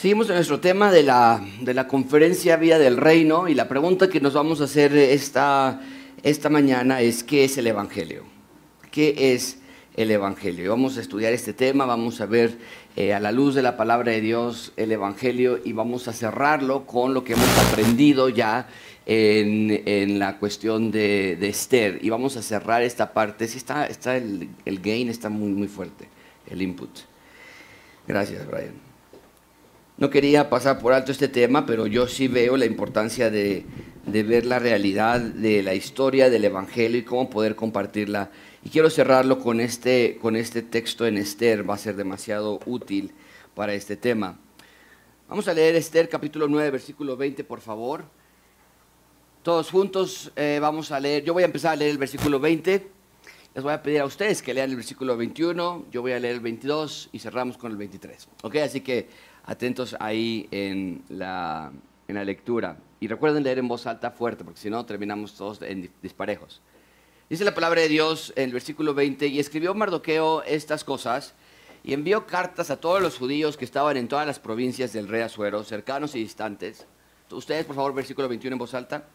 Seguimos en nuestro tema de la, de la conferencia Vía del Reino y la pregunta que nos vamos a hacer esta, esta mañana es ¿qué es el Evangelio? ¿Qué es el Evangelio? Vamos a estudiar este tema, vamos a ver eh, a la luz de la palabra de Dios el Evangelio y vamos a cerrarlo con lo que hemos aprendido ya en, en la cuestión de, de, Esther. Y vamos a cerrar esta parte. Sí está, está el, el gain está muy, muy fuerte, el input. Gracias, Brian. No quería pasar por alto este tema, pero yo sí veo la importancia de, ver la realidad de la historia del Evangelio y cómo poder compartirla. Y quiero cerrarlo con este, con este texto en Esther, va a ser demasiado útil para este tema. Vamos a leer Esther capítulo 9, versículo 20, por favor. Todos juntos eh, vamos a leer, yo voy a empezar a leer el versículo 20. Les voy a pedir a ustedes que lean el versículo 21, yo voy a leer el 22 y cerramos con el 23. ¿Ok? Así que atentos ahí en la, en la lectura. Y recuerden leer en voz alta fuerte, porque si no terminamos todos en disparejos. Dice la palabra de Dios en el versículo 20, y escribió Mardoqueo estas cosas, y envió cartas a todos los judíos que estaban en todas las provincias del rey Azuero, cercanos y distantes. Ustedes, por favor, versículo 21 en voz alta.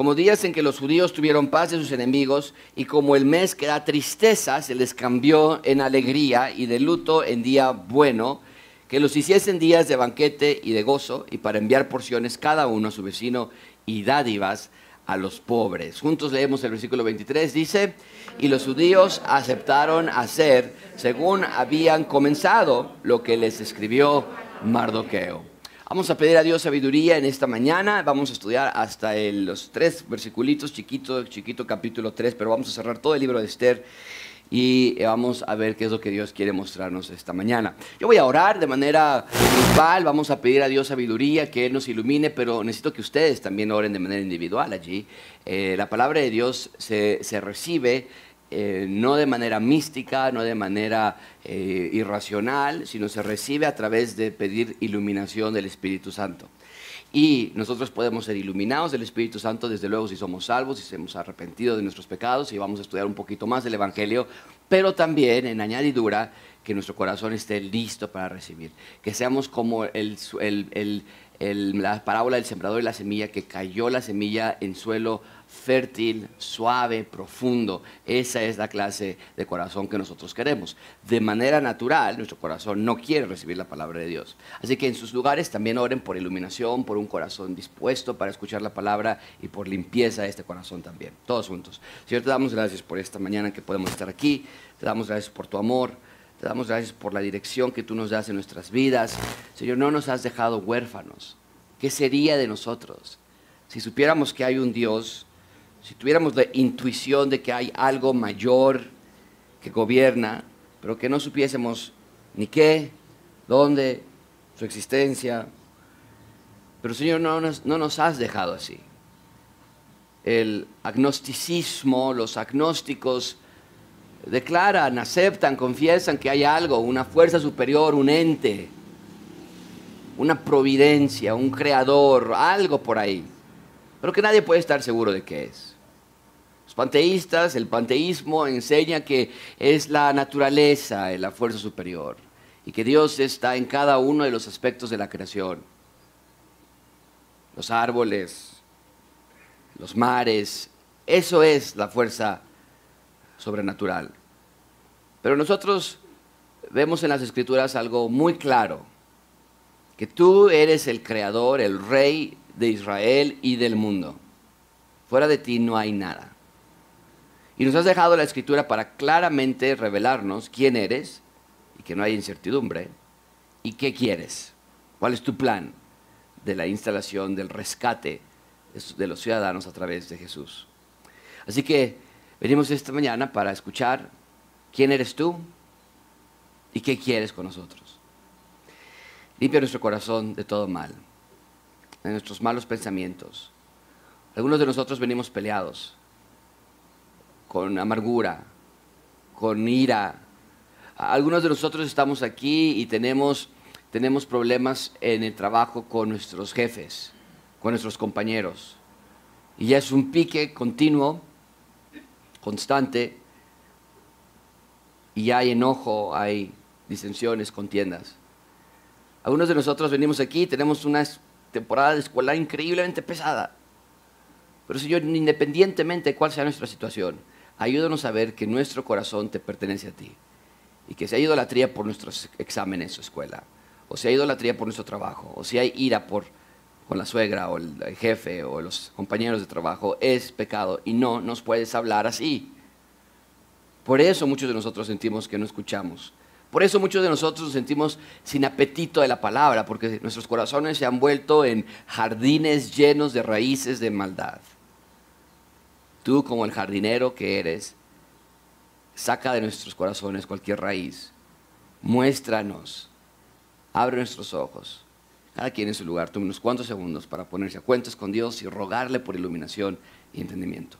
Como días en que los judíos tuvieron paz de sus enemigos, y como el mes que da tristeza se les cambió en alegría y de luto en día bueno, que los hiciesen días de banquete y de gozo, y para enviar porciones cada uno a su vecino y dádivas a los pobres. Juntos leemos el versículo 23, dice, y los judíos aceptaron hacer según habían comenzado lo que les escribió Mardoqueo. Vamos a pedir a Dios sabiduría en esta mañana. Vamos a estudiar hasta los tres versiculitos, chiquito, chiquito capítulo 3, pero vamos a cerrar todo el libro de Esther y vamos a ver qué es lo que Dios quiere mostrarnos esta mañana. Yo voy a orar de manera grupal, vamos a pedir a Dios sabiduría, que Él nos ilumine, pero necesito que ustedes también oren de manera individual allí. Eh, la palabra de Dios se, se recibe eh, no de manera mística, no de manera eh, irracional, sino se recibe a través de pedir iluminación del Espíritu Santo. Y nosotros podemos ser iluminados del Espíritu Santo, desde luego, si somos salvos, si hemos arrepentido de nuestros pecados y vamos a estudiar un poquito más del Evangelio, pero también en añadidura que nuestro corazón esté listo para recibir, que seamos como la parábola del sembrador y la semilla, que cayó la semilla en suelo fértil, suave, profundo. Esa es la clase de corazón que nosotros queremos. De manera natural, nuestro corazón no quiere recibir la palabra de Dios. Así que en sus lugares también oren por iluminación, por un corazón dispuesto para escuchar la palabra y por limpieza de este corazón también. Todos juntos. Señor, te damos gracias por esta mañana que podemos estar aquí. Te damos gracias por tu amor. Te damos gracias por la dirección que tú nos das en nuestras vidas. Señor, no nos has dejado huérfanos. ¿Qué sería de nosotros si supiéramos que hay un Dios si tuviéramos la intuición de que hay algo mayor que gobierna, pero que no supiésemos ni qué, dónde, su existencia. Pero Señor, no nos, no nos has dejado así. El agnosticismo, los agnósticos declaran, aceptan, confiesan que hay algo, una fuerza superior, un ente, una providencia, un creador, algo por ahí, pero que nadie puede estar seguro de qué es. Panteístas, el panteísmo enseña que es la naturaleza, la fuerza superior, y que Dios está en cada uno de los aspectos de la creación. Los árboles, los mares, eso es la fuerza sobrenatural. Pero nosotros vemos en las escrituras algo muy claro, que tú eres el creador, el rey de Israel y del mundo. Fuera de ti no hay nada. Y nos has dejado la escritura para claramente revelarnos quién eres y que no hay incertidumbre y qué quieres. ¿Cuál es tu plan de la instalación, del rescate de los ciudadanos a través de Jesús? Así que venimos esta mañana para escuchar quién eres tú y qué quieres con nosotros. Limpia nuestro corazón de todo mal, de nuestros malos pensamientos. Algunos de nosotros venimos peleados con amargura, con ira. Algunos de nosotros estamos aquí y tenemos, tenemos problemas en el trabajo con nuestros jefes, con nuestros compañeros. Y ya es un pique continuo constante y hay enojo, hay disensiones, contiendas. Algunos de nosotros venimos aquí, tenemos una temporada de escuela increíblemente pesada. Pero Señor, independientemente de cuál sea nuestra situación, ayúdanos a ver que nuestro corazón te pertenece a ti. Y que si hay idolatría por nuestros exámenes o escuela, o si hay idolatría por nuestro trabajo, o si hay ira por con la suegra o el jefe o los compañeros de trabajo, es pecado y no nos puedes hablar así. Por eso muchos de nosotros sentimos que no escuchamos. Por eso muchos de nosotros nos sentimos sin apetito de la palabra, porque nuestros corazones se han vuelto en jardines llenos de raíces de maldad. Tú como el jardinero que eres, saca de nuestros corazones cualquier raíz. Muéstranos. Abre nuestros ojos. Cada quien en su lugar. Tome unos cuantos segundos para ponerse a cuentas con Dios y rogarle por iluminación y entendimiento.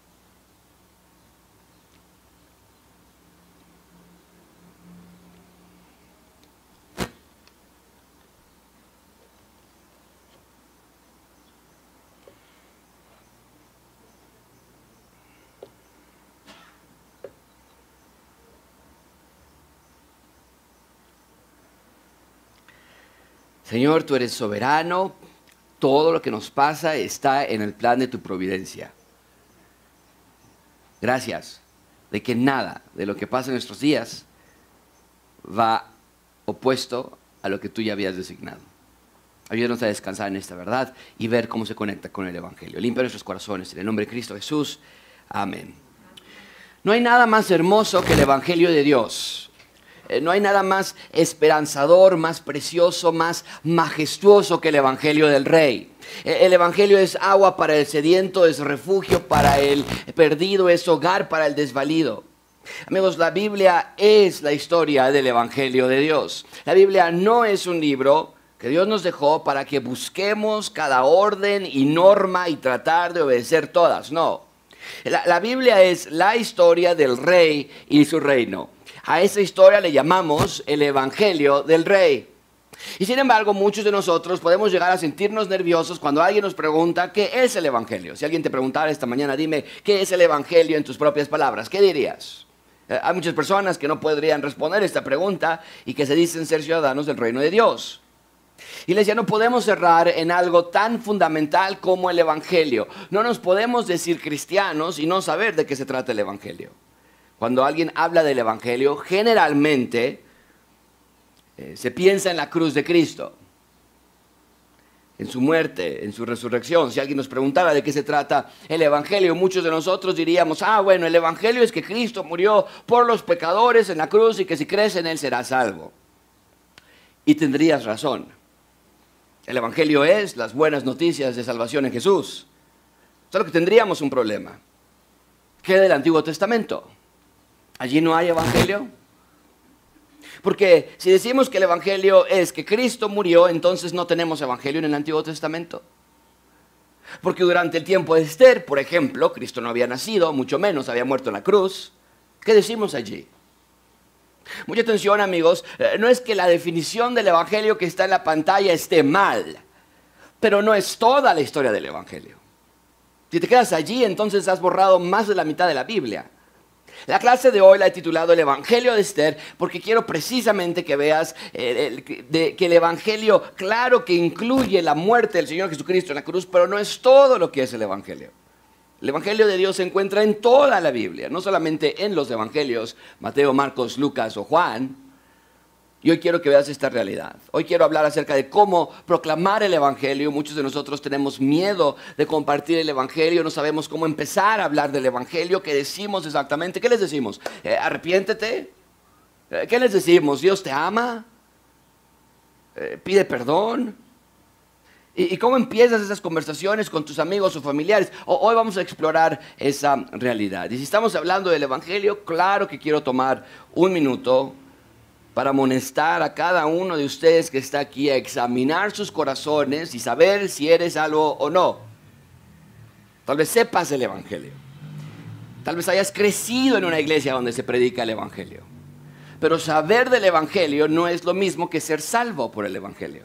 Señor, tú eres soberano, todo lo que nos pasa está en el plan de tu providencia. Gracias de que nada de lo que pasa en nuestros días va opuesto a lo que tú ya habías designado. Ayúdanos a descansar en esta verdad y ver cómo se conecta con el Evangelio. Limpia nuestros corazones. En el nombre de Cristo Jesús. Amén. No hay nada más hermoso que el Evangelio de Dios. Eh, no hay nada más esperanzador, más precioso, más majestuoso que el Evangelio del Rey. Eh, el Evangelio es agua para el sediento, es refugio para el perdido, es hogar para el desvalido. Amigos, la Biblia es la historia del Evangelio de Dios. La Biblia no es un libro que Dios nos dejó para que busquemos cada orden y norma y tratar de obedecer todas. No. La, la Biblia es la historia del rey y su reino. A esa historia le llamamos el Evangelio del Rey. Y sin embargo, muchos de nosotros podemos llegar a sentirnos nerviosos cuando alguien nos pregunta qué es el Evangelio. Si alguien te preguntara esta mañana, dime, ¿qué es el Evangelio en tus propias palabras? ¿Qué dirías? Eh, hay muchas personas que no podrían responder esta pregunta y que se dicen ser ciudadanos del reino de Dios. Y les decía, no podemos cerrar en algo tan fundamental como el Evangelio. No nos podemos decir cristianos y no saber de qué se trata el Evangelio. Cuando alguien habla del Evangelio, generalmente eh, se piensa en la cruz de Cristo, en su muerte, en su resurrección. Si alguien nos preguntara de qué se trata el Evangelio, muchos de nosotros diríamos, ah, bueno, el Evangelio es que Cristo murió por los pecadores en la cruz y que si crees en Él serás salvo. Y tendrías razón. El Evangelio es las buenas noticias de salvación en Jesús. Solo que tendríamos un problema. ¿Qué del Antiguo Testamento? Allí no hay evangelio. Porque si decimos que el evangelio es que Cristo murió, entonces no tenemos evangelio en el Antiguo Testamento. Porque durante el tiempo de Esther, por ejemplo, Cristo no había nacido, mucho menos había muerto en la cruz. ¿Qué decimos allí? Mucha atención amigos, eh, no es que la definición del Evangelio que está en la pantalla esté mal, pero no es toda la historia del Evangelio. Si te quedas allí, entonces has borrado más de la mitad de la Biblia. La clase de hoy la he titulado El Evangelio de Esther porque quiero precisamente que veas eh, que el Evangelio, claro que incluye la muerte del Señor Jesucristo en la cruz, pero no es todo lo que es el Evangelio. El Evangelio de Dios se encuentra en toda la Biblia, no solamente en los Evangelios, Mateo, Marcos, Lucas o Juan, y hoy quiero que veas esta realidad. Hoy quiero hablar acerca de cómo proclamar el Evangelio. Muchos de nosotros tenemos miedo de compartir el Evangelio, no sabemos cómo empezar a hablar del Evangelio, qué decimos exactamente. ¿Qué les decimos? Eh, arrepiéntete. Eh, ¿Qué les decimos? Dios te ama. Eh, pide perdón. ¿Y, cómo empiezas esas conversaciones con tus amigos o familiares? hoy vamos a explorar esa realidad. Y si estamos hablando del Evangelio, claro que quiero tomar un minuto para amonestar a cada uno de ustedes que está aquí a examinar sus corazones y saber si eres algo o no. Tal vez sepas el Evangelio. Tal vez hayas crecido en una iglesia donde se predica el Evangelio. Pero saber del Evangelio no es lo mismo que ser salvo por el Evangelio.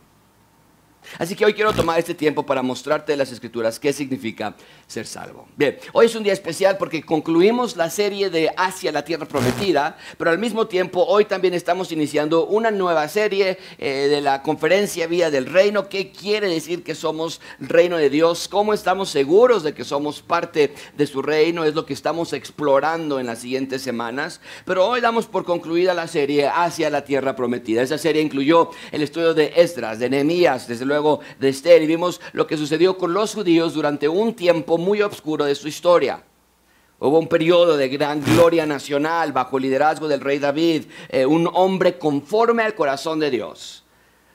Así que hoy quiero tomar este tiempo para mostrarte las escrituras qué significa ser salvo. Bien, hoy es un día especial porque concluimos la serie de Hacia la Tierra Prometida, pero al mismo tiempo hoy también estamos iniciando una nueva serie eh, de la conferencia Vía del Reino. ¿Qué quiere decir que somos reino de Dios? ¿Cómo estamos seguros de que somos parte de su reino? Es lo que estamos explorando en las siguientes semanas. Pero hoy damos por concluida la serie Hacia la Tierra Prometida. Esa serie incluyó el estudio de Esdras, de Nehemías, desde luego de Esther y vimos lo que sucedió con los judíos durante un tiempo muy oscuro de su historia. Hubo un periodo de gran gloria nacional bajo el liderazgo del rey David, eh, un hombre conforme al corazón de Dios.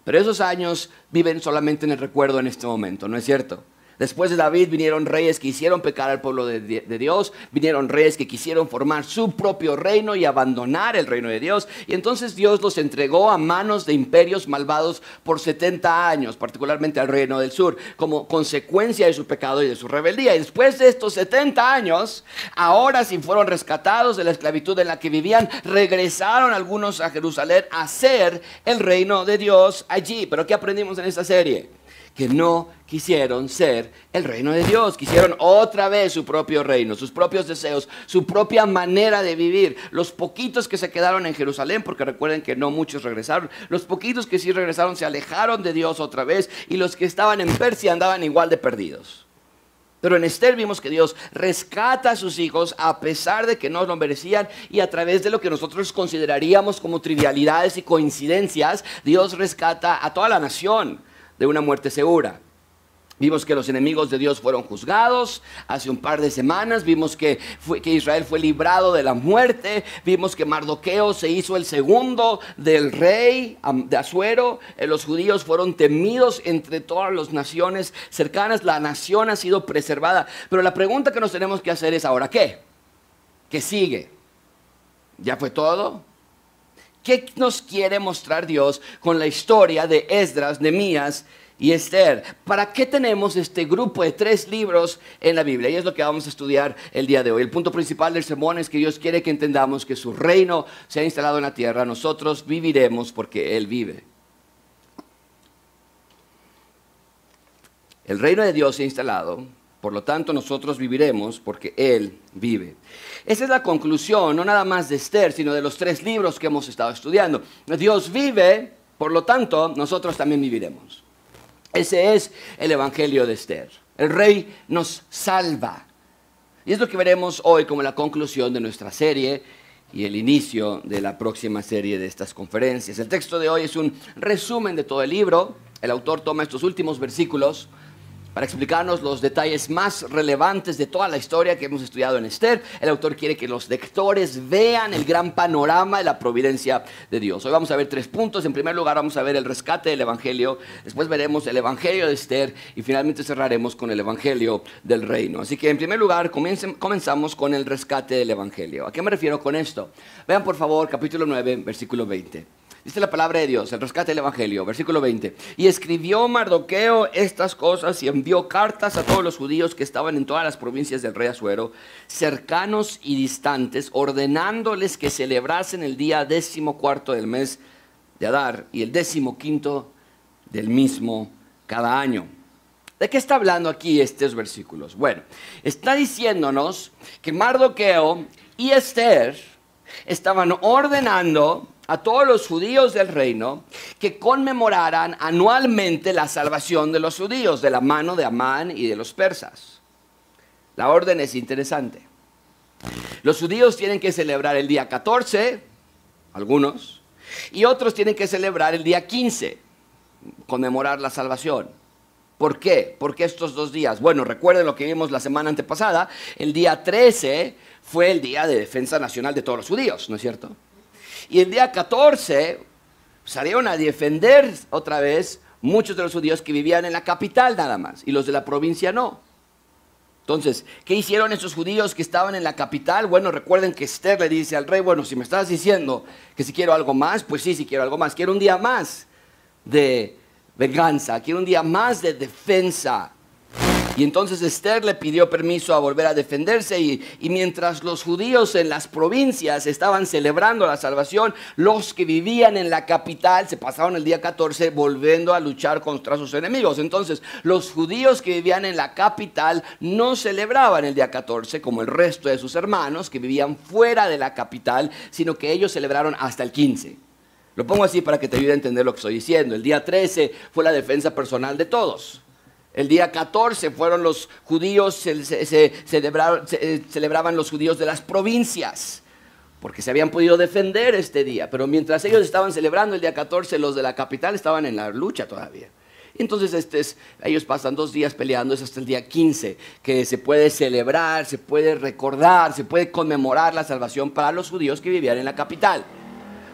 Pero esos años viven solamente en el recuerdo en este momento, ¿no es cierto? Después de David vinieron reyes que hicieron pecar al pueblo de, Dios, vinieron reyes que quisieron formar su propio reino y abandonar el reino de Dios. Y entonces Dios los entregó a manos de imperios malvados por 70 años, particularmente al reino del sur, como consecuencia de su pecado y de su rebeldía. Y después de estos 70 años, ahora sí fueron rescatados de la esclavitud en la que vivían, regresaron algunos a Jerusalén a ser el reino de Dios allí. Pero ¿qué aprendimos en esta serie? Que no quisieron ser el reino de Dios, quisieron otra vez su propio reino, sus propios deseos, su propia manera de vivir. Los poquitos que se quedaron en Jerusalén, porque recuerden que no muchos regresaron, los poquitos que sí regresaron se alejaron de Dios otra vez y los que estaban en Persia andaban igual de perdidos. Pero en Esther vimos que Dios rescata a sus hijos a pesar de que no lo merecían y a través de lo que nosotros consideraríamos como trivialidades y coincidencias, Dios rescata a toda la nación de una muerte segura. Vimos que los enemigos de Dios fueron juzgados hace un par de semanas. Vimos que, que, Israel fue librado de la muerte. Vimos que Mardoqueo se hizo el segundo del rey de Asuero. Eh, los judíos fueron temidos entre todas las naciones cercanas. La nación ha sido preservada. Pero la pregunta que nos tenemos que hacer es ahora, ¿qué? ¿Qué sigue? ¿Ya fue todo? ¿Qué nos quiere mostrar Dios con la historia de Esdras, Nehemías y Esther? ¿Para qué tenemos este grupo de tres libros en la Biblia? Y es lo que vamos a estudiar el día de hoy. El punto principal del sermón es que Dios quiere que entendamos que su reino se ha instalado en la tierra. Nosotros viviremos porque Él vive. El reino de Dios se ha instalado por lo tanto, nosotros viviremos porque Él vive. Esa es la conclusión, no nada más de Esther, sino de los tres libros que hemos estado estudiando. Dios vive, por lo tanto, nosotros también viviremos. Ese es el Evangelio de Esther. El rey nos salva. Y es lo que veremos hoy como la conclusión de nuestra serie y el inicio de la próxima serie de estas conferencias. El texto de hoy es un resumen de todo el libro. El autor toma estos últimos versículos para explicarnos los detalles más relevantes de toda la historia que hemos estudiado en Esther. El autor quiere que los lectores vean el gran panorama de la providencia de Dios. Hoy vamos a ver tres puntos. En primer lugar vamos a ver el rescate del Evangelio, después veremos el Evangelio de Esther y finalmente cerraremos con el Evangelio del reino. Así que en primer lugar comenzamos con el rescate del Evangelio. ¿A qué me refiero con esto? Vean por favor capítulo 9, versículo 20. Dice la palabra de Dios, el rescate del Evangelio, versículo 20. Y escribió Mardoqueo estas cosas y envió cartas a todos los judíos que estaban en todas las provincias del rey Asuero, cercanos y distantes, ordenándoles que celebrasen el día décimo cuarto del mes de Adar y el décimo quinto del mismo cada año. ¿De qué está hablando aquí estos versículos? Bueno, está diciéndonos que Mardoqueo y Esther estaban ordenando a todos los judíos del reino que conmemoraran anualmente la salvación de los judíos de la mano de Amán y de los persas. La orden es interesante. Los judíos tienen que celebrar el día 14, algunos, y otros tienen que celebrar el día 15, conmemorar la salvación. ¿Por qué? ¿Por qué estos dos días? Bueno, recuerden lo que vimos la semana antepasada. El día 13 fue el día de defensa nacional de todos los judíos, ¿no es cierto? Y el día 14 salieron a defender otra vez muchos de los judíos que vivían en la capital nada más y los de la provincia no. Entonces, ¿qué hicieron esos judíos que estaban en la capital? Bueno, recuerden que Esther le dice al rey, bueno, si me estás diciendo que si quiero algo más, pues sí, si quiero algo más. Quiero un día más de venganza, quiero un día más de defensa. Y entonces Esther le pidió permiso a volver a defenderse y, mientras los judíos en las provincias estaban celebrando la salvación, los que vivían en la capital se pasaron el día 14 volviendo a luchar contra sus enemigos. Entonces los judíos que vivían en la capital no celebraban el día 14 como el resto de sus hermanos que vivían fuera de la capital, sino que ellos celebraron hasta el 15. Lo pongo así para que te ayude a entender lo que estoy diciendo. El día 13 fue la defensa personal de todos. El día 14 fueron los judíos, se, celebraban los judíos de las provincias, porque se habían podido defender este día. Pero mientras ellos estaban celebrando el día 14, los de la capital estaban en la lucha todavía. Entonces este ellos pasan dos días peleando, es hasta el día 15, que se puede celebrar, se puede recordar, se puede conmemorar la salvación para los judíos que vivían en la capital.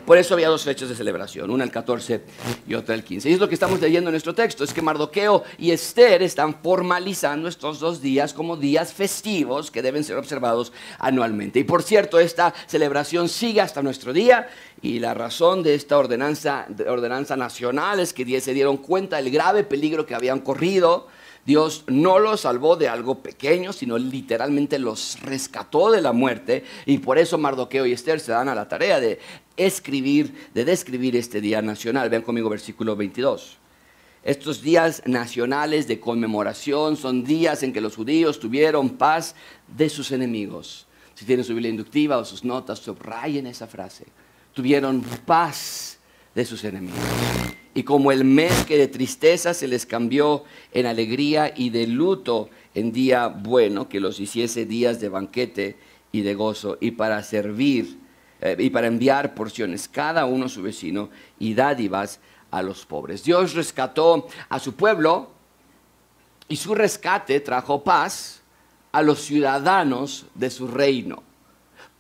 Por eso había dos fechas de celebración, una el 14 y otra el 15. Y es lo que estamos leyendo en nuestro texto, es que Mardoqueo y Esther están formalizando estos dos días como días festivos que deben ser observados anualmente. Y por cierto, esta celebración sigue hasta nuestro día y la razón de esta ordenanza, ordenanza nacional es que se dieron cuenta del grave peligro que habían corrido Dios no los salvó de algo pequeño, sino literalmente los rescató de la muerte. Y por eso Mardoqueo y Esther se dan a la tarea de escribir, de describir este día nacional. Vean conmigo versículo 22. Estos días nacionales de conmemoración son días en que los judíos tuvieron paz de sus enemigos. Si tienen su Biblia inductiva o sus notas, subrayen esa frase. Tuvieron paz de sus enemigos y como el mes que de tristeza se les cambió en alegría y de luto en día bueno, que los hiciese días de banquete y de gozo, y para servir eh, y para enviar porciones cada uno a su vecino y dádivas a los pobres. Dios rescató a su pueblo y su rescate trajo paz a los ciudadanos de su reino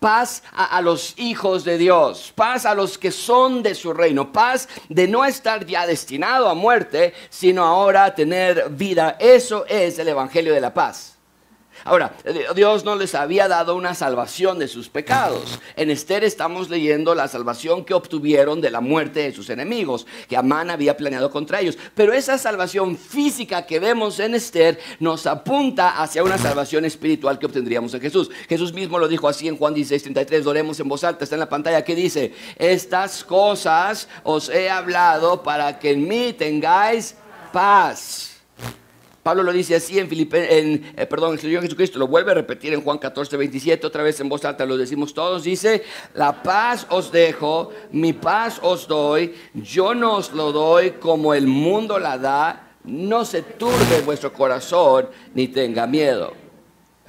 paz a, los hijos de Dios, paz a los que son de su reino, paz de no estar ya destinado a muerte, sino ahora a tener vida. Eso es el Evangelio de la paz. Ahora, Dios no les había dado una salvación de sus pecados. En Esther estamos leyendo la salvación que obtuvieron de la muerte de sus enemigos, que Amán había planeado contra ellos. Pero esa salvación física que vemos en Esther nos apunta hacia una salvación espiritual que obtendríamos en Jesús. Jesús mismo lo dijo así en Juan 16, 33, oremos en voz alta, está en la pantalla, que dice, estas cosas os he hablado para que en mí tengáis paz. Pablo lo dice así en Filipe, en, eh, perdón, el Señor Jesucristo lo vuelve a repetir en Juan 14, 27, otra vez en voz alta lo decimos todos, dice, la paz os dejo, mi paz os doy, yo no os lo doy como el mundo la da, no se turbe vuestro corazón ni tenga miedo.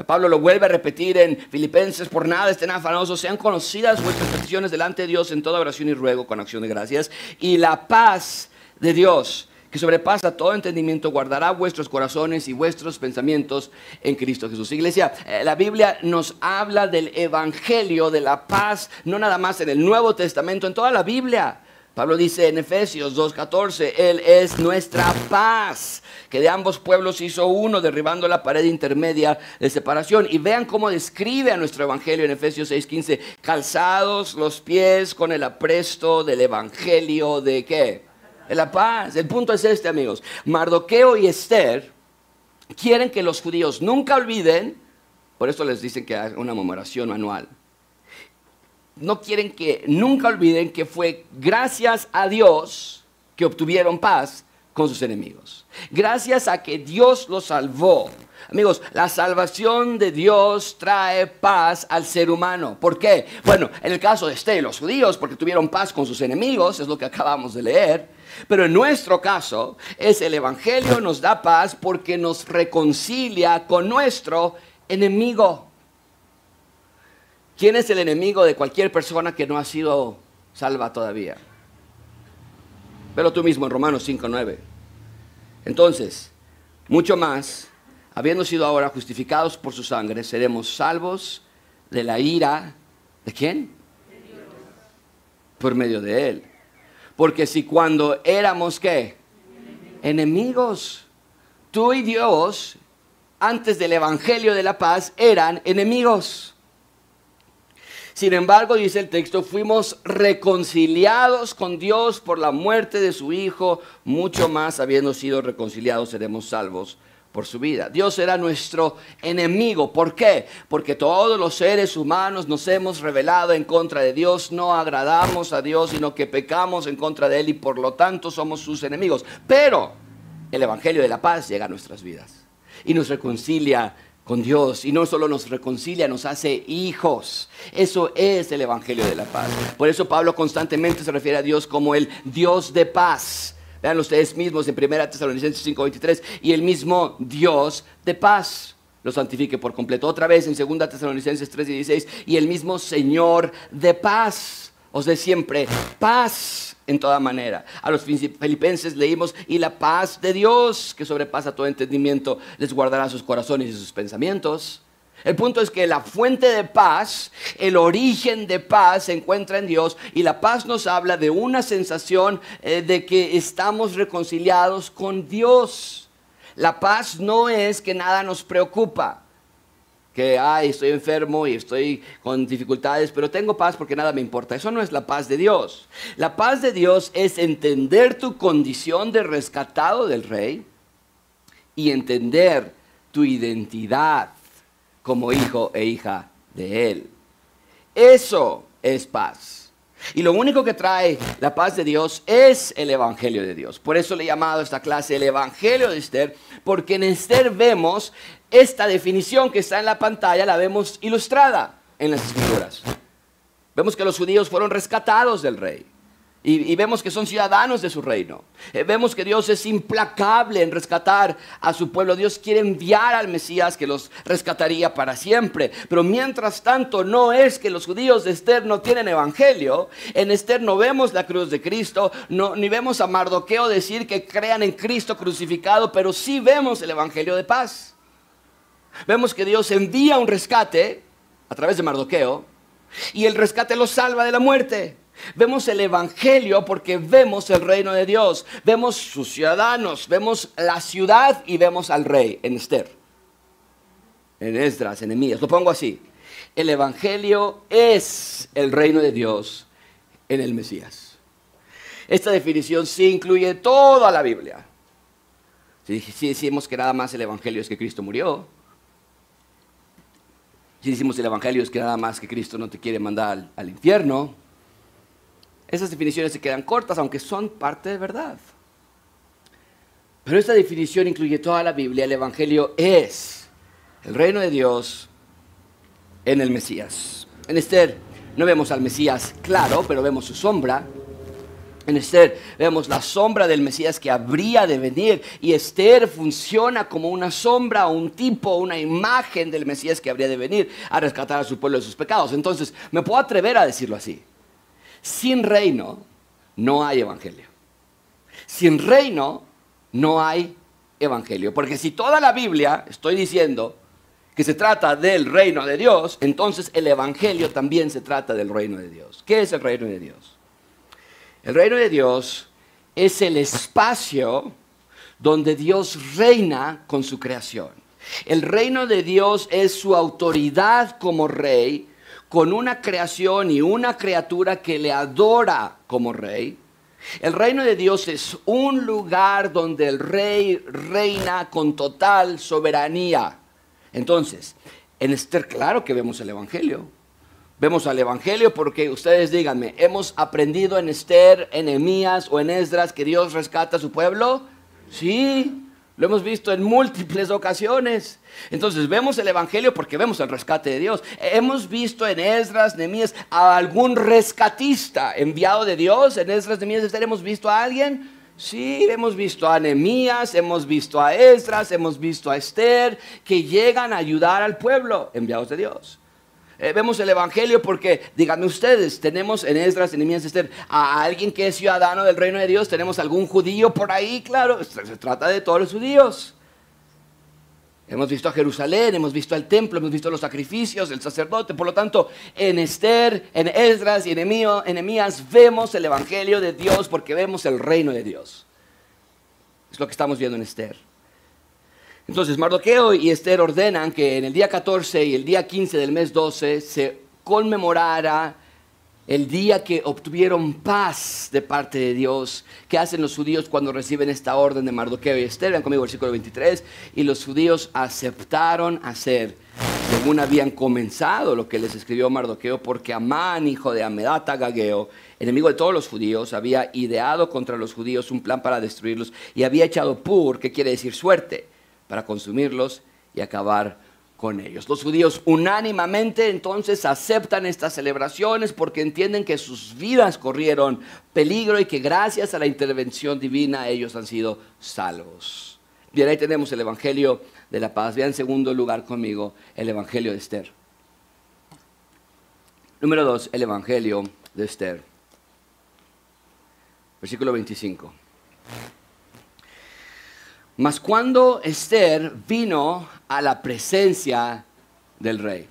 Pablo lo vuelve a repetir en Filipenses, por nada estén afanosos, sean conocidas vuestras peticiones delante de Dios en toda oración y ruego con acción de gracias, y la paz de Dios que sobrepasa todo entendimiento, guardará vuestros corazones y vuestros pensamientos en Cristo Jesús. Iglesia, eh, la Biblia nos habla del Evangelio de la paz, no nada más en el Nuevo Testamento, en toda la Biblia. Pablo dice en Efesios 2.14, Él es nuestra paz, que de ambos pueblos hizo uno, derribando la pared intermedia de separación. Y vean cómo describe a nuestro Evangelio en Efesios 6.15, calzados los pies con el apresto del Evangelio de qué? La paz. El punto es este, amigos. Mardoqueo y Esther quieren que los judíos nunca olviden, por eso les dicen que hay una memoración anual. No quieren que nunca olviden que fue gracias a Dios que obtuvieron paz con sus enemigos. Gracias a que Dios los salvó. Amigos, la salvación de Dios trae paz al ser humano. ¿Por qué? Bueno, en el caso de Esther, los judíos, porque tuvieron paz con sus enemigos, es lo que acabamos de leer. Pero en nuestro caso, es el Evangelio nos da paz porque nos reconcilia con nuestro enemigo. ¿Quién es el enemigo de cualquier persona que no ha sido salva todavía? Pero tú mismo en Romanos 5.9. Entonces, mucho más, habiendo sido ahora justificados por su sangre, seremos salvos de la ira. ¿De quién? Por medio de él. Porque si cuando éramos qué? Enemigos. Tú y Dios, antes del Evangelio de la paz, eran enemigos. Sin embargo, dice el texto, fuimos reconciliados con Dios por la muerte de su Hijo, mucho más habiendo sido reconciliados seremos salvos por su vida. Dios era nuestro enemigo. ¿Por qué? Porque todos los seres humanos nos hemos rebelado en contra de Dios, no agradamos a Dios, sino que pecamos en contra de Él y por lo tanto somos sus enemigos. Pero el Evangelio de la paz llega a nuestras vidas y nos reconcilia con Dios y no solo nos reconcilia, nos hace hijos. Eso es el Evangelio de la paz. Por eso Pablo constantemente se refiere a Dios como el Dios de paz. Vean ustedes mismos en 1 Tesalonicenses 5:23 y el mismo Dios de paz lo santifique por completo. Otra vez en 2 Tesalonicenses 3:16 y el mismo Señor de paz os dé siempre paz en toda manera. A los filipenses leímos, y la paz de Dios, que sobrepasa todo entendimiento, les guardará sus corazones y sus pensamientos. El punto es que la fuente de paz, el origen de paz se encuentra en Dios y la paz nos habla de una sensación eh, de que estamos reconciliados con Dios. La paz no es que nada nos preocupa que, ay, estoy enfermo y estoy con dificultades, pero tengo paz porque nada me importa. Eso no es la paz de Dios. La paz de Dios es entender tu condición de rescatado del rey y entender tu identidad como hijo e hija de Él. Eso es paz. Y lo único que trae la paz de Dios es el Evangelio de Dios. Por eso le he llamado a esta clase el Evangelio de Esther, porque en Esther vemos esta definición que está en la pantalla, la vemos ilustrada en las escrituras. Vemos que los judíos fueron rescatados del rey. Y, vemos que son ciudadanos de su reino. Eh, vemos que Dios es implacable en rescatar a su pueblo. Dios quiere enviar al Mesías que los rescataría para siempre. Pero mientras tanto no es que los judíos de Esther no tienen evangelio. En Esther no vemos la cruz de Cristo, no, ni vemos a Mardoqueo decir que crean en Cristo crucificado, pero sí vemos el evangelio de paz. Vemos que Dios envía un rescate a través de Mardoqueo y el rescate lo salva de la muerte. Vemos el Evangelio porque vemos el reino de Dios, vemos sus ciudadanos, vemos la ciudad y vemos al rey en Esther, en Esdras, en Emías. Lo pongo así. El Evangelio es el reino de Dios en el Mesías. Esta definición sí incluye toda la Biblia. Si decimos que nada más el Evangelio es que Cristo murió, si decimos el Evangelio es que nada más que Cristo no te quiere mandar al infierno, esas definiciones se quedan cortas, aunque son parte de verdad. Pero esta definición incluye toda la Biblia. El Evangelio es el reino de Dios en el Mesías. En Esther no vemos al Mesías claro, pero vemos su sombra. En Esther vemos la sombra del Mesías que habría de venir y Esther funciona como una sombra, un tipo, una imagen del Mesías que habría de venir a rescatar a su pueblo de sus pecados. Entonces, me puedo atrever a decirlo así. Sin reino no hay evangelio. Sin reino no hay evangelio. Porque si toda la Biblia, estoy diciendo, que se trata del reino de Dios, entonces el evangelio también se trata del reino de Dios. ¿Qué es el reino de Dios? El reino de Dios es el espacio donde Dios reina con su creación. El reino de Dios es su autoridad como rey con una creación y una criatura que le adora como rey. El reino de Dios es un lugar donde el rey reina con total soberanía. Entonces, en Esther claro que vemos el Evangelio. Vemos al Evangelio porque ustedes díganme, ¿hemos aprendido en Esther, en Emías o en Esdras que Dios rescata a su pueblo? Sí, lo hemos visto en múltiples ocasiones. Entonces vemos el Evangelio porque vemos el rescate de Dios. Hemos visto en Esdras, Nehemías, a algún rescatista enviado de Dios. En Esdras, Nehemías, ¿hemos visto a alguien? Sí, hemos visto a Nehemías, hemos visto a Esdras, hemos visto a Esther, que llegan a ayudar al pueblo, enviados de Dios. Eh, vemos el Evangelio porque, díganme ustedes, tenemos en Esdras, en Esther, a alguien que es ciudadano del reino de Dios, tenemos algún judío por ahí, claro, se trata de todos los judíos. Hemos visto a Jerusalén, hemos visto al templo, hemos visto los sacrificios, el sacerdote. Por lo tanto, en Esther, en Esdras y en Nehemías vemos el Evangelio de Dios porque vemos el reino de Dios. Es lo que estamos viendo en Esther. Entonces Mardoqueo y Esther ordenan que en el día 14 y el día 15 del mes 12 se conmemorara el día que obtuvieron paz de parte de Dios. ¿Qué hacen los judíos cuando reciben esta orden de Mardoqueo y Esther? Vean conmigo el versículo 23. Y los judíos aceptaron hacer según habían comenzado lo que les escribió Mardoqueo, porque Amán, hijo de Amedata Gageo, enemigo de todos los judíos, había ideado contra los judíos un plan para destruirlos y había echado pur, que quiere decir suerte, para consumirlos y acabar con ellos. Los judíos unánimamente entonces aceptan estas celebraciones porque entienden que sus vidas corrieron peligro y que gracias a la intervención divina ellos han sido salvos. Bien, ahí tenemos el Evangelio de la Paz. Vean en segundo lugar conmigo el Evangelio de Esther. Número dos, el Evangelio de Esther. Versículo 25. Mas cuando Esther vino a la presencia del rey.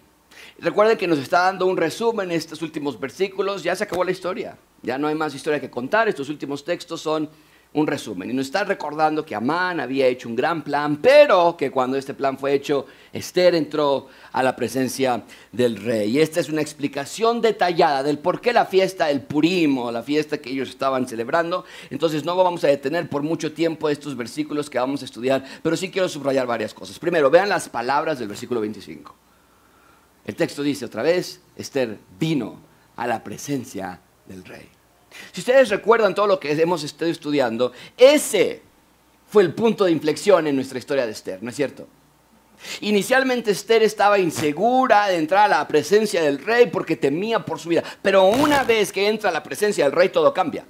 Recuerden que nos está dando un resumen en estos últimos versículos, ya se acabó la historia, ya no hay más historia que contar, estos últimos textos son un resumen. Y nos está recordando que Amán había hecho un gran plan, pero que cuando este plan fue hecho, Esther entró a la presencia del rey. Y esta es una explicación detallada del por qué la fiesta, el Purim o la fiesta que ellos estaban celebrando. Entonces no vamos a detener por mucho tiempo estos versículos que vamos a estudiar, pero sí quiero subrayar varias cosas. Primero, vean las palabras del versículo 25. El texto dice otra vez, Esther vino a la presencia del rey. Si ustedes recuerdan todo lo que hemos estado estudiando, ese fue el punto de inflexión en nuestra historia de Esther, ¿no es cierto? Inicialmente Esther estaba insegura de entrar a la presencia del rey porque temía por su vida, pero una vez que entra a la presencia del rey todo cambia.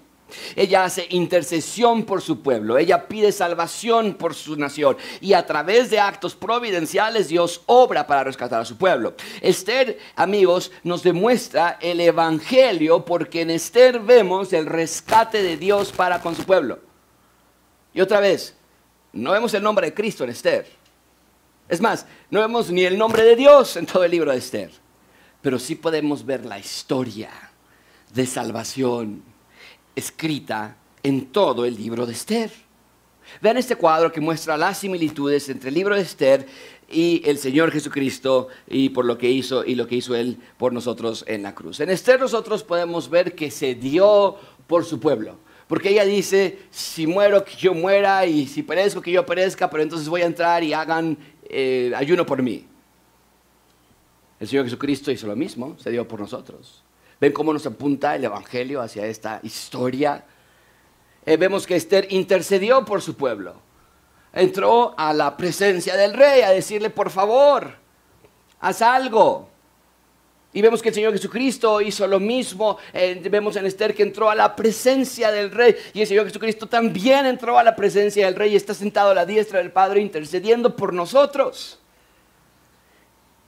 Ella hace intercesión por su pueblo, ella pide salvación por su nación y a través de actos providenciales Dios obra para rescatar a su pueblo. Esther, amigos, nos demuestra el Evangelio porque en Esther vemos el rescate de Dios para con su pueblo. Y otra vez, no vemos el nombre de Cristo en Esther. Es más, no vemos ni el nombre de Dios en todo el libro de Esther, pero sí podemos ver la historia de salvación escrita en todo el libro de Esther. Vean este cuadro que muestra las similitudes entre el libro de Esther y el Señor Jesucristo y por lo que hizo y lo que hizo él por nosotros en la cruz. En Esther nosotros podemos ver que se dio por su pueblo. Porque ella dice, si muero, que yo muera, y si perezco, que yo perezca, pero entonces voy a entrar y hagan eh, ayuno por mí. El Señor Jesucristo hizo lo mismo, se dio por nosotros. ¿Ven cómo nos apunta el Evangelio hacia esta historia? Eh, vemos que Esther intercedió por su pueblo. Entró a la presencia del rey a decirle, por favor, haz algo. Y vemos que el Señor Jesucristo hizo lo mismo. Eh, vemos en Esther que entró a la presencia del Rey. Y el Señor Jesucristo también entró a la presencia del Rey y está sentado a la diestra del Padre intercediendo por nosotros.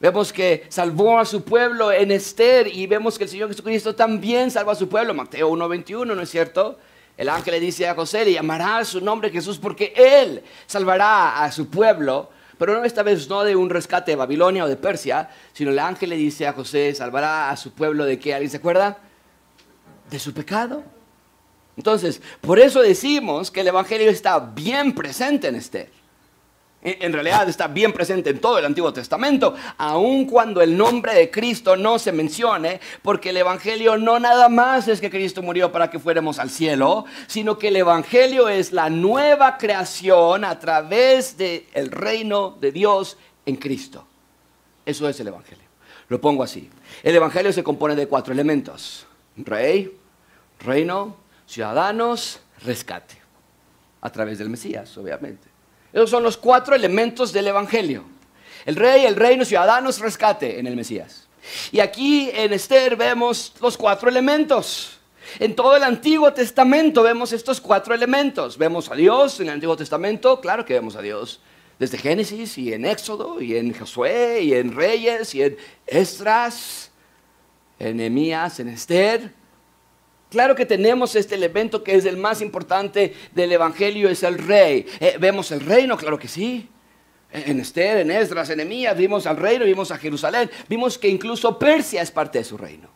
Vemos que salvó a su pueblo en Esther y vemos que el Señor Jesucristo también salvó a su pueblo. Mateo 1.21, ¿no es cierto? El ángel le dice a José, le llamará su nombre Jesús porque Él salvará a su pueblo. Pero esta vez no de un rescate de Babilonia o de Persia, sino el ángel le dice a José, salvará a su pueblo de qué? ¿Alguien se acuerda? De su pecado. Entonces, por eso decimos que el Evangelio está bien presente en Esther en realidad está bien presente en todo el Antiguo Testamento, aun cuando el nombre de Cristo no se mencione, porque el Evangelio no nada más es que Cristo murió para que fuéramos al cielo, sino que el Evangelio es la nueva creación a través del reino de Dios en Cristo. Eso es el Evangelio. Lo pongo así. El Evangelio se compone de cuatro elementos. Rey, reino, ciudadanos, rescate. A través del Mesías, obviamente. Esos son los cuatro elementos del Evangelio. El rey, el reino, ciudadanos, rescate en el Mesías. Y aquí en Esther vemos los cuatro elementos. En todo el Antiguo Testamento vemos estos cuatro elementos. Vemos a Dios en el Antiguo Testamento, claro que vemos a Dios. Desde Génesis y en Éxodo y en Josué y en Reyes y en Estras, en Nehemías, en Esther. Claro que tenemos este elemento que es el más importante del Evangelio, es el rey. Eh, ¿Vemos el reino? Claro que sí. En Esther, en Esdras, en Emías, vimos al reino, vimos a Jerusalén, vimos que incluso Persia es parte de su reino.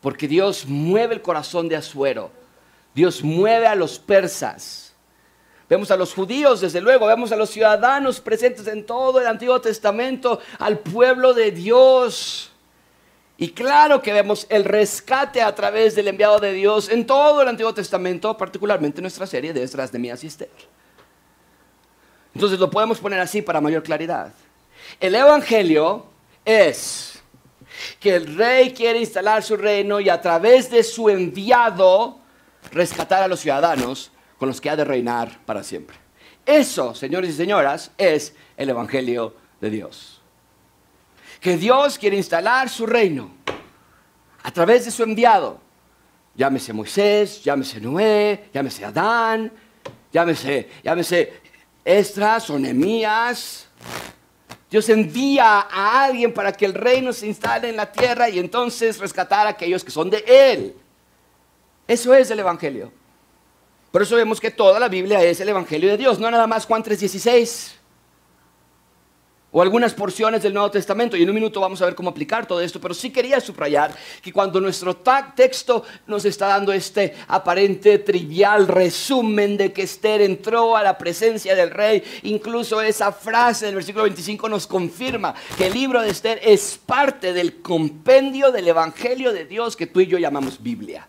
Porque Dios mueve el corazón de Azuero, Dios mueve a los persas. Vemos a los judíos, desde luego, vemos a los ciudadanos presentes en todo el Antiguo Testamento, al pueblo de Dios. Y claro que vemos el rescate a través del enviado de Dios en todo el Antiguo Testamento, particularmente en nuestra serie de Esdras, de y Esther. Entonces lo podemos poner así para mayor claridad. El Evangelio es que el rey quiere instalar su reino y a través de su enviado rescatar a los ciudadanos con los que ha de reinar para siempre. Eso, señores y señoras, es el Evangelio de Dios que Dios quiere instalar su reino a través de su enviado. Llámese Moisés, llámese Noé, llámese Adán, llámese, llámese Estras o Nehemías. Dios envía a alguien para que el reino se instale en la tierra y entonces rescatar a aquellos que son de Él. Eso es el Evangelio. Por eso vemos que toda la Biblia es el Evangelio de Dios, no nada más Juan 3:16 o algunas porciones del Nuevo Testamento. Y en un minuto vamos a ver cómo aplicar todo esto, pero sí quería subrayar que cuando nuestro texto nos está dando este aparente trivial resumen de que Esther entró a la presencia del rey, incluso esa frase del versículo 25 nos confirma que el libro de Esther es parte del compendio del Evangelio de Dios que tú y yo llamamos Biblia.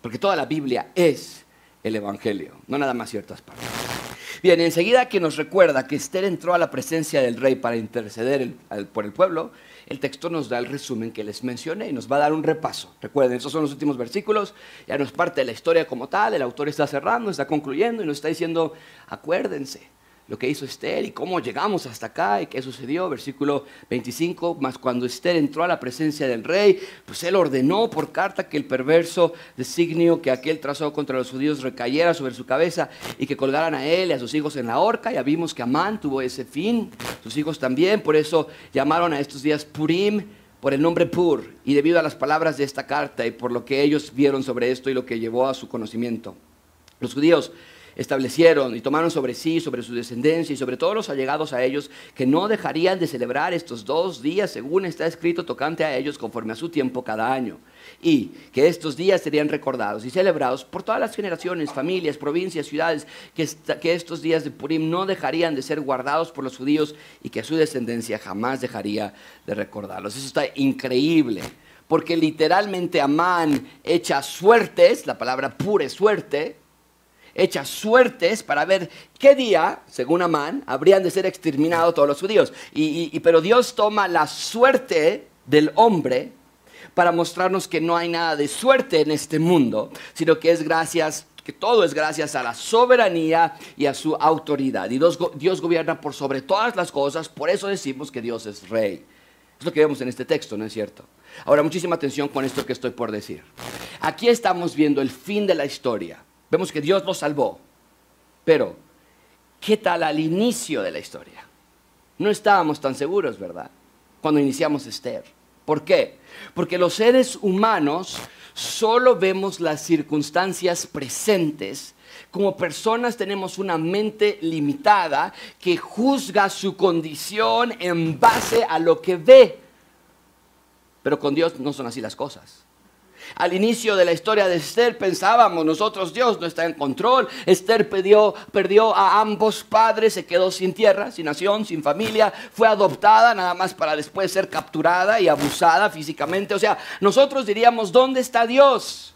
Porque toda la Biblia es el Evangelio, no nada más ciertas partes. Bien, enseguida que nos recuerda que Esther entró a la presencia del rey para interceder por el pueblo, el texto nos da el resumen que les mencioné y nos va a dar un repaso. Recuerden, esos son los últimos versículos, ya no es parte de la historia como tal, el autor está cerrando, está concluyendo y nos está diciendo, acuérdense, lo que hizo Esther y cómo llegamos hasta acá y qué sucedió. Versículo 25, más cuando Esther entró a la presencia del rey, pues él ordenó por carta que el perverso designio que aquel trazó contra los judíos recayera sobre su cabeza y que colgaran a él y a sus hijos en la horca. Ya vimos que Amán tuvo ese fin, sus hijos también, por eso llamaron a estos días Purim por el nombre Pur y debido a las palabras de esta carta y por lo que ellos vieron sobre esto y lo que llevó a su conocimiento. Los judíos establecieron y tomaron sobre sí, sobre su descendencia y sobre todos los allegados a ellos, que no dejarían de celebrar estos dos días, según está escrito tocante a ellos, conforme a su tiempo cada año. Y que estos días serían recordados y celebrados por todas las generaciones, familias, provincias, ciudades, que, que estos días de Purim no dejarían de ser guardados por los judíos y que su descendencia jamás dejaría de recordarlos. Eso está increíble porque literalmente Amán echa suertes, la palabra pure suerte, hecha suertes para ver qué día, según Amán, habrían de ser exterminados todos los judíos. Y, pero Dios toma la suerte del hombre para mostrarnos que no hay nada de suerte en este mundo, sino que es gracias que todo es gracias a la soberanía y a su autoridad. Y Dios, Dios, gobierna por sobre todas las cosas, por eso decimos que Dios es rey. Es lo que vemos en este texto, ¿no es cierto? Ahora, muchísima atención con esto que estoy por decir. Aquí estamos viendo el fin de la historia. Vemos que Dios los salvó. Pero, ¿qué tal al inicio de la historia? No estábamos tan seguros, ¿verdad? Cuando iniciamos Esther. ¿Por qué? Porque los seres humanos solo vemos las circunstancias presentes. Como personas tenemos una mente limitada que juzga su condición en base a lo que ve. Pero con Dios no son así las cosas. Al inicio de la historia de Esther pensábamos nosotros, Dios no está en control. Esther perdió, perdió a ambos padres, se quedó sin tierra, sin nación, sin familia, fue adoptada nada más para después ser capturada y abusada físicamente. O sea, nosotros diríamos, ¿dónde está Dios?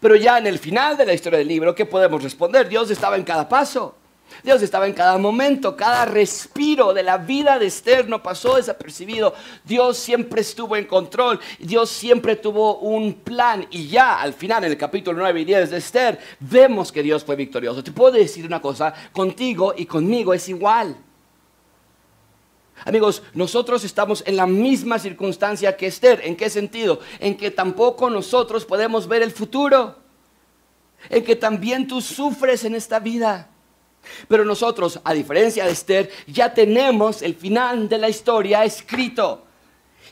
Pero ya en el final de la historia del libro, ¿qué podemos responder? Dios estaba en cada paso. Dios estaba en cada momento, cada respiro de la vida de Esther no pasó desapercibido. Dios siempre estuvo en control, Dios siempre tuvo un plan y ya al final en el capítulo 9 y 10 de Esther vemos que Dios fue victorioso. Te puedo decir una cosa, contigo y conmigo es igual. Amigos, nosotros estamos en la misma circunstancia que Esther. ¿En qué sentido? En que tampoco nosotros podemos ver el futuro. En que también tú sufres en esta vida. Pero nosotros, a diferencia de Esther, ya tenemos el final de la historia escrito.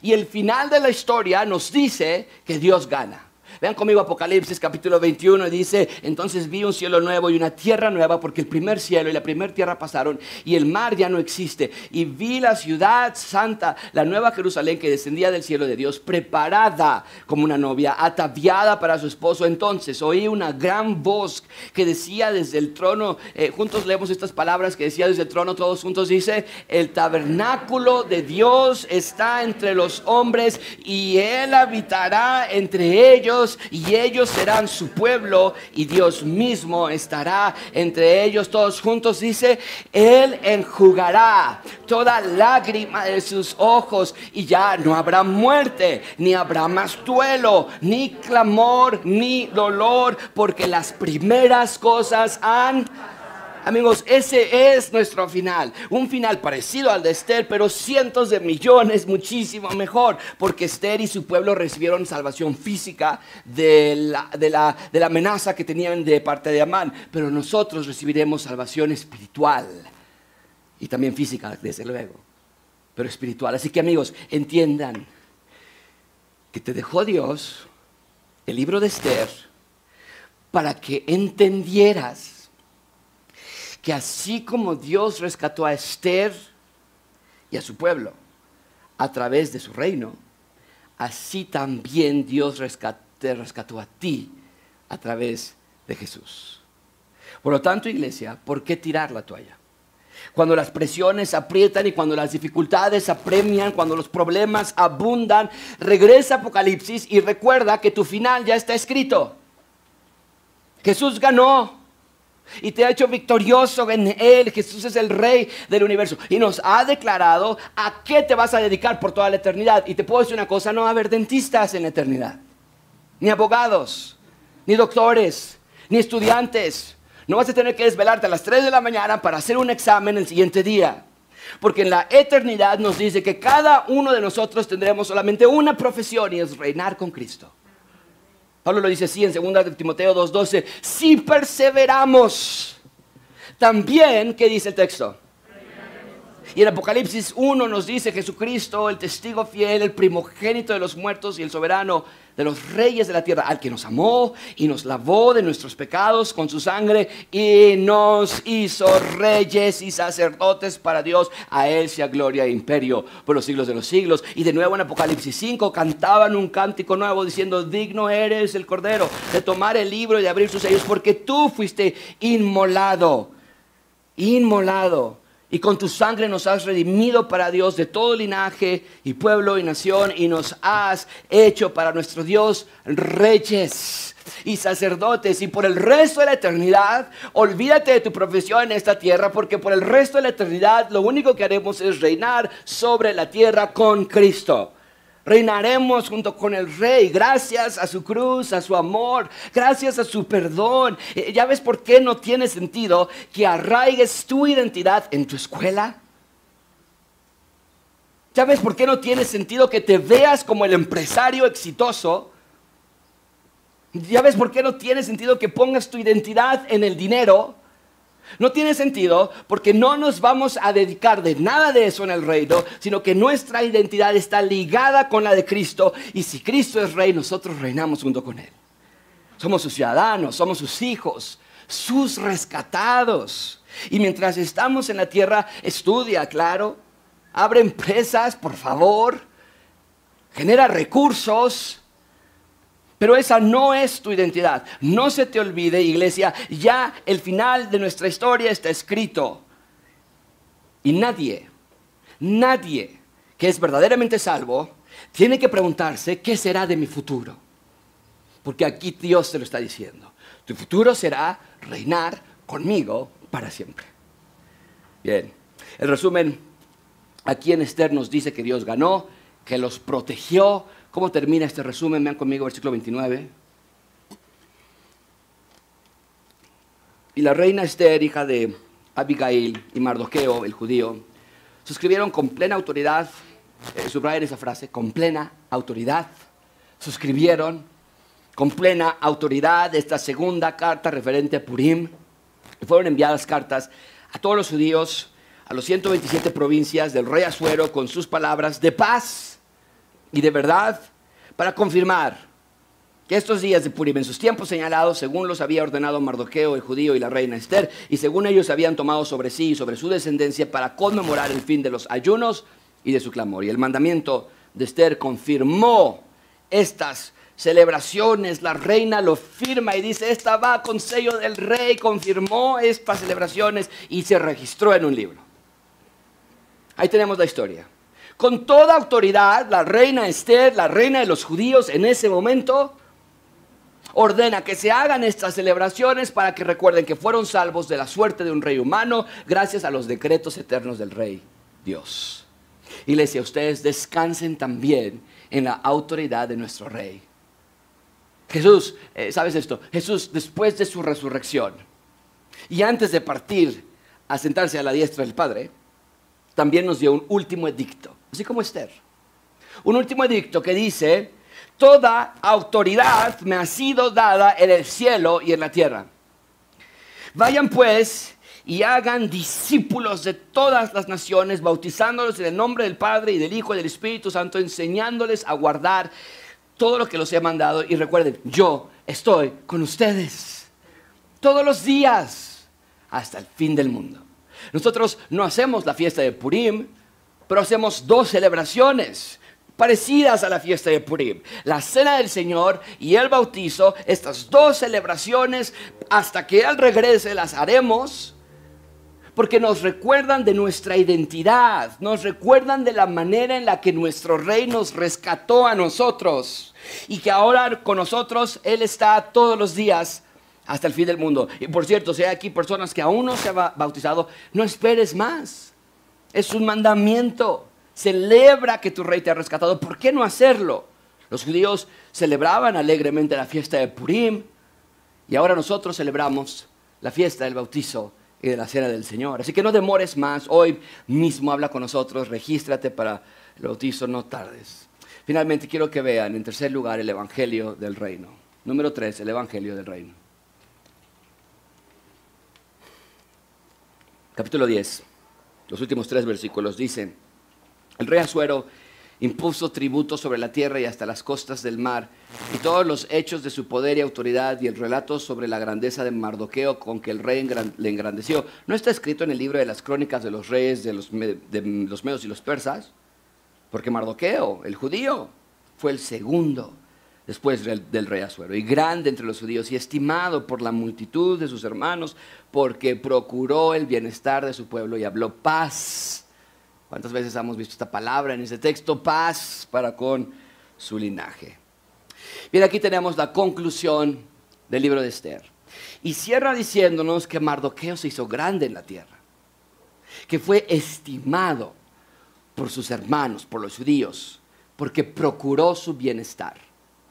Y el final de la historia nos dice que Dios gana. Vean conmigo Apocalipsis capítulo 21 dice, entonces vi un cielo nuevo y una tierra nueva porque el primer cielo y la primera tierra pasaron y el mar ya no existe. Y vi la ciudad santa, la nueva Jerusalén que descendía del cielo de Dios, preparada como una novia, ataviada para su esposo. Entonces oí una gran voz que decía desde el trono, eh, juntos leemos estas palabras que decía desde el trono, todos juntos dice, el tabernáculo de Dios está entre los hombres y él habitará entre ellos y ellos serán su pueblo y Dios mismo estará entre ellos todos juntos. Dice, Él enjugará toda lágrima de sus ojos y ya no habrá muerte, ni habrá más duelo, ni clamor, ni dolor, porque las primeras cosas han Amigos, ese es nuestro final. Un final parecido al de Esther, pero cientos de millones, muchísimo mejor. Porque Esther y su pueblo recibieron salvación física de la, de la, de la amenaza que tenían de parte de Amán. Pero nosotros recibiremos salvación espiritual. Y también física, desde luego. Pero espiritual. Así que amigos, entiendan que te dejó Dios el libro de Esther para que entendieras que así como Dios rescató a Esther y a su pueblo a través de su reino, así también Dios te rescató a ti a través de Jesús. Por lo tanto, iglesia, ¿por qué tirar la toalla? Cuando las presiones aprietan y cuando las dificultades apremian, cuando los problemas abundan, regresa a Apocalipsis y recuerda que tu final ya está escrito. Jesús ganó y te ha hecho victorioso en Él. Jesús es el Rey del universo. Y nos ha declarado a qué te vas a dedicar por toda la eternidad. Y te puedo decir una cosa, no va a haber dentistas en la eternidad. Ni abogados, ni doctores, ni estudiantes. No vas a tener que desvelarte a las 3 de la mañana para hacer un examen el siguiente día. Porque en la eternidad nos dice que cada uno de nosotros tendremos solamente una profesión y es reinar con Cristo. Pablo lo dice así en 2 Timoteo 2.12, si perseveramos, también, ¿qué dice el texto? Y en Apocalipsis 1 nos dice Jesucristo, el testigo fiel, el primogénito de los muertos y el soberano de los reyes de la tierra, al que nos amó y nos lavó de nuestros pecados con su sangre y nos hizo reyes y sacerdotes para Dios. A Él sea gloria e imperio por los siglos de los siglos. Y de nuevo en Apocalipsis 5 cantaban un cántico nuevo diciendo, digno eres el Cordero de tomar el libro y de abrir sus sellos, porque tú fuiste inmolado, inmolado y con tu sangre nos has redimido para Dios de todo linaje y pueblo y nación y nos has hecho para nuestro Dios reyes y sacerdotes y por el resto de la eternidad olvídate de tu profesión en esta tierra porque por el resto de la eternidad lo único que haremos es reinar sobre la tierra con Cristo. Reinaremos junto con el rey, gracias a su cruz, a su amor, gracias a su perdón. Eh, ¿Ya ves por qué no tiene sentido que arraigues tu identidad en tu escuela? ¿Ya ves por qué no tiene sentido que te veas como el empresario exitoso? ¿Ya ves por qué no tiene sentido que pongas tu identidad en el dinero? No tiene sentido porque no nos vamos a dedicar de nada de eso en el reino, sino que nuestra identidad está ligada con la de Cristo y si Cristo es rey, nosotros reinamos junto con Él. Somos sus ciudadanos, somos sus hijos, sus rescatados. Y mientras estamos en la tierra, estudia, claro, abre empresas, por favor, genera recursos, pero esa no es tu identidad. No se te olvide, iglesia, ya el final de nuestra historia está escrito. Y nadie, nadie que es verdaderamente salvo, tiene que preguntarse, ¿qué será de mi futuro? Porque aquí Dios te lo está diciendo. Tu futuro será reinar conmigo para siempre. Bien, el resumen, aquí en Esther nos dice que Dios ganó, que los protegió, ¿Cómo termina este resumen? Vean conmigo versículo 29. Y la reina Esther, hija de Abigail y Mardoqueo, el judío, suscribieron con plena autoridad, eh, subrayen esa frase, con plena autoridad, suscribieron con plena autoridad esta segunda carta referente a Purim. Y fueron enviadas cartas a todos los judíos, a los 127 provincias del rey Asuero con sus palabras de paz y de verdad para confirmar que estos días de Purim, en sus tiempos señalados, según los había ordenado Mardoqueo, el judío y la reina Esther, y según ellos habían tomado sobre sí y sobre su descendencia para conmemorar el fin de los ayunos y de su clamor. Y el mandamiento de Esther confirmó estas celebraciones, la reina lo firma y dice, esta va con sello del rey, confirmó estas celebraciones y se registró en un libro. Ahí tenemos la historia. Con toda autoridad, la reina Esther, la reina de los judíos en ese momento, ordena que se hagan estas celebraciones para que recuerden que fueron salvos de la suerte de un rey humano gracias a los decretos eternos del rey Dios. Y les decía, ustedes descansen también en la autoridad de nuestro rey. Jesús, eh, ¿sabes esto? Jesús después de su resurrección y antes de partir a sentarse a la diestra del Padre, también nos dio un último edicto, así como Esther. Un último edicto que dice, toda autoridad me ha sido dada en el cielo y en la tierra. Vayan pues y hagan discípulos de todas las naciones, bautizándolos en el nombre del Padre y del Hijo y del Espíritu Santo, enseñándoles a guardar todo lo que los he mandado. Y recuerden, yo estoy con ustedes todos los días hasta el fin del mundo. Nosotros no hacemos la fiesta de Purim, pero hacemos dos celebraciones parecidas a la fiesta de Purim. La cena del Señor y el bautizo, estas dos celebraciones, hasta que Él regrese, las haremos porque nos recuerdan de nuestra identidad, nos recuerdan de la manera en la que nuestro rey nos rescató a nosotros y que ahora con nosotros Él está todos los días hasta el fin del mundo. Y por cierto, si hay aquí personas que aún no se han bautizado, no esperes más. Es un mandamiento. Celebra que tu rey te ha rescatado. ¿Por qué no hacerlo? Los judíos celebraban alegremente la fiesta de Purim y ahora nosotros celebramos la fiesta del bautizo y de la cena del Señor. Así que no demores más. Hoy mismo habla con nosotros, regístrate para el bautizo, no tardes. Finalmente quiero que vean en tercer lugar el Evangelio del Reino. Número tres, el Evangelio del Reino. Capítulo 10, los últimos tres versículos dicen, el rey Azuero impuso tributo sobre la tierra y hasta las costas del mar, y todos los hechos de su poder y autoridad y el relato sobre la grandeza de Mardoqueo con que el rey le engrandeció, ¿no está escrito en el libro de las crónicas de los reyes de los, de medos y los persas? Porque Mardoqueo, el judío, fue el segundo después del, rey Azuero, y grande entre los judíos, y estimado por la multitud de sus hermanos, porque procuró el bienestar de su pueblo y habló paz ¿Cuántas veces hemos visto esta palabra en ese texto? Paz para con su linaje. Bien, aquí tenemos la conclusión del libro de Esther. Y cierra diciéndonos que Mardoqueo se hizo grande en la tierra, que fue estimado por sus hermanos, por los judíos, porque procuró su bienestar.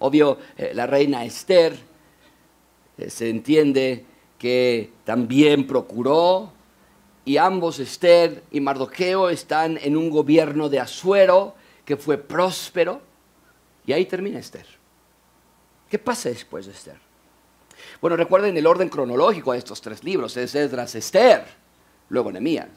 Obvio, eh, la reina Esther eh, se entiende que también procuró y ambos, Esther y Mardoqueo, están en un gobierno de Asuero que fue próspero. Y ahí termina Esther. ¿Qué pasa después de Esther? Bueno, recuerden el orden cronológico de estos tres libros. Es Esdras, Esther, luego Nehemías.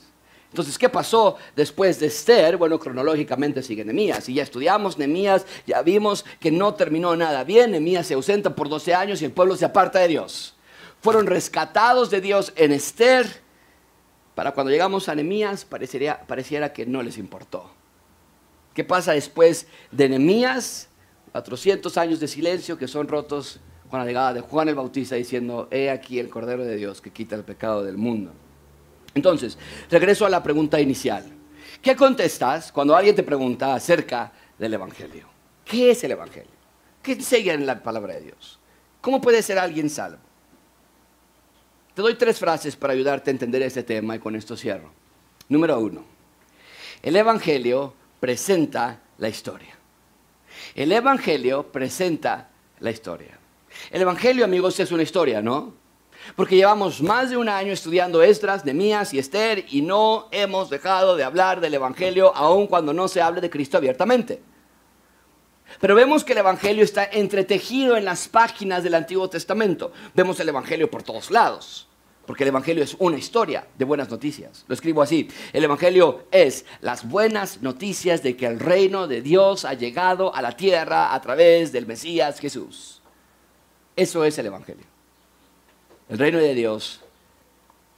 Entonces, ¿qué pasó después de Esther? Bueno, cronológicamente sigue Nehemías. Y ya estudiamos Nehemías, ya vimos que no terminó nada bien. Nehemías se ausenta por 12 años y el pueblo se aparta de Dios. Fueron rescatados de Dios en Esther para cuando llegamos a Nehemías pareciera que no les importó. ¿Qué pasa después de Nehemías? 400 años de silencio que son rotos con la llegada de Juan el Bautista diciendo, he aquí el Cordero de Dios que quita el pecado del mundo. Entonces, regreso a la pregunta inicial. ¿Qué contestas cuando alguien te pregunta acerca del Evangelio? ¿Qué es el Evangelio? ¿Qué enseña en la palabra de Dios? ¿Cómo puede ser alguien salvo? Te doy tres frases para ayudarte a entender este tema y con esto cierro. Número uno, el Evangelio presenta la historia. El Evangelio presenta la historia. El Evangelio, amigos, es una historia, ¿no? Porque llevamos más de un año estudiando Esdras, Nemías y Esther y no hemos dejado de hablar del Evangelio aun cuando no se hable de Cristo abiertamente. Pero vemos que el Evangelio está entretejido en las páginas del Antiguo Testamento. Vemos el Evangelio por todos lados, porque el Evangelio es una historia de buenas noticias. Lo escribo así. El Evangelio es las buenas noticias de que el reino de Dios ha llegado a la tierra a través del Mesías Jesús. Eso es el Evangelio. El reino de Dios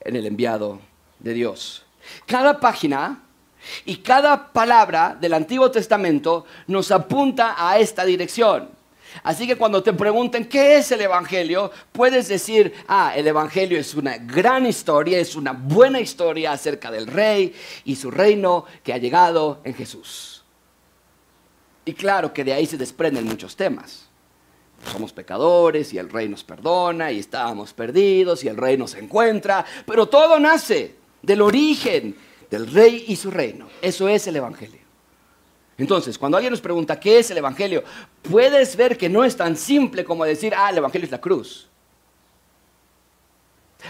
en el enviado de Dios. Cada página y cada palabra del Antiguo Testamento nos apunta a esta dirección. Así que cuando te pregunten qué es el Evangelio, puedes decir, ah, el Evangelio es una gran historia, es una buena historia acerca del rey y su reino que ha llegado en Jesús. Y claro que de ahí se desprenden muchos temas. Somos pecadores y el rey nos perdona y estábamos perdidos y el rey nos encuentra, pero todo nace del origen del rey y su reino. Eso es el Evangelio. Entonces, cuando alguien nos pregunta qué es el Evangelio, puedes ver que no es tan simple como decir, ah, el Evangelio es la cruz.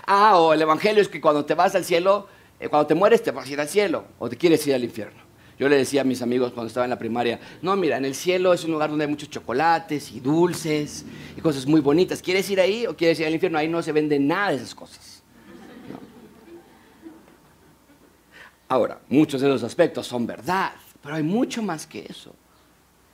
Ah, o el Evangelio es que cuando te vas al cielo, eh, cuando te mueres te vas a ir al cielo o te quieres ir al infierno. Yo le decía a mis amigos cuando estaba en la primaria, no, mira, en el cielo es un lugar donde hay muchos chocolates y dulces y cosas muy bonitas. ¿Quieres ir ahí o quieres ir al infierno? Ahí no se vende nada de esas cosas. Ahora, muchos de esos aspectos son verdad, pero hay mucho más que eso.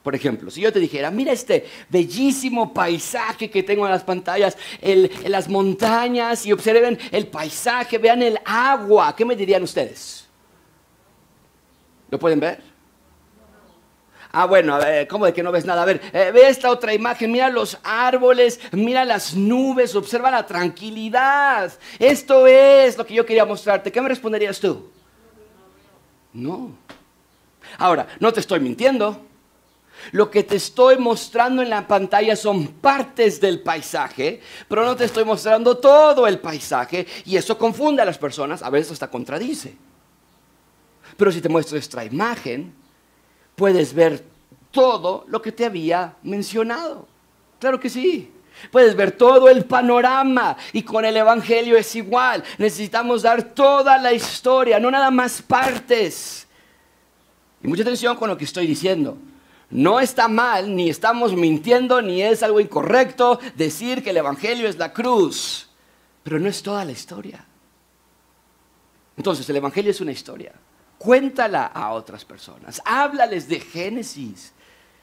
Por ejemplo, si yo te dijera, mira este bellísimo paisaje que tengo en las pantallas, en las montañas, y observen el paisaje, vean el agua, ¿qué me dirían ustedes? ¿Lo pueden ver? Ah, bueno, a ver, ¿cómo de que no ves nada? A ver, eh, ve esta otra imagen, mira los árboles, mira las nubes, observa la tranquilidad. Esto es lo que yo quería mostrarte. ¿Qué me responderías tú? No. Ahora, no te estoy mintiendo. Lo que te estoy mostrando en la pantalla son partes del paisaje, pero no te estoy mostrando todo el paisaje y eso confunde a las personas, a veces hasta contradice. Pero si te muestro esta imagen, puedes ver todo lo que te había mencionado. Claro que sí. Puedes ver todo el panorama y con el Evangelio es igual. Necesitamos dar toda la historia, no nada más partes. Y mucha atención con lo que estoy diciendo. No está mal, ni estamos mintiendo, ni es algo incorrecto decir que el Evangelio es la cruz. Pero no es toda la historia. Entonces, el Evangelio es una historia. Cuéntala a otras personas. Háblales de Génesis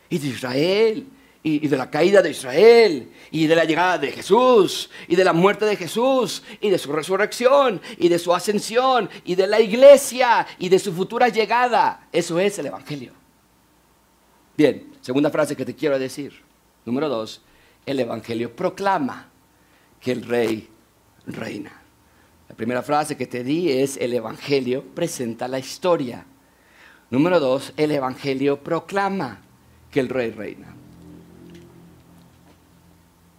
y de Israel y, de la caída de Israel, y de la llegada de Jesús, y de la muerte de Jesús, y de su resurrección, y de su ascensión, y de la iglesia, y de su futura llegada. Eso es el Evangelio. Bien, segunda frase que te quiero decir. Número dos, el Evangelio proclama que el rey reina. La primera frase que te di es el Evangelio presenta la historia. Número dos, el Evangelio proclama que el rey reina.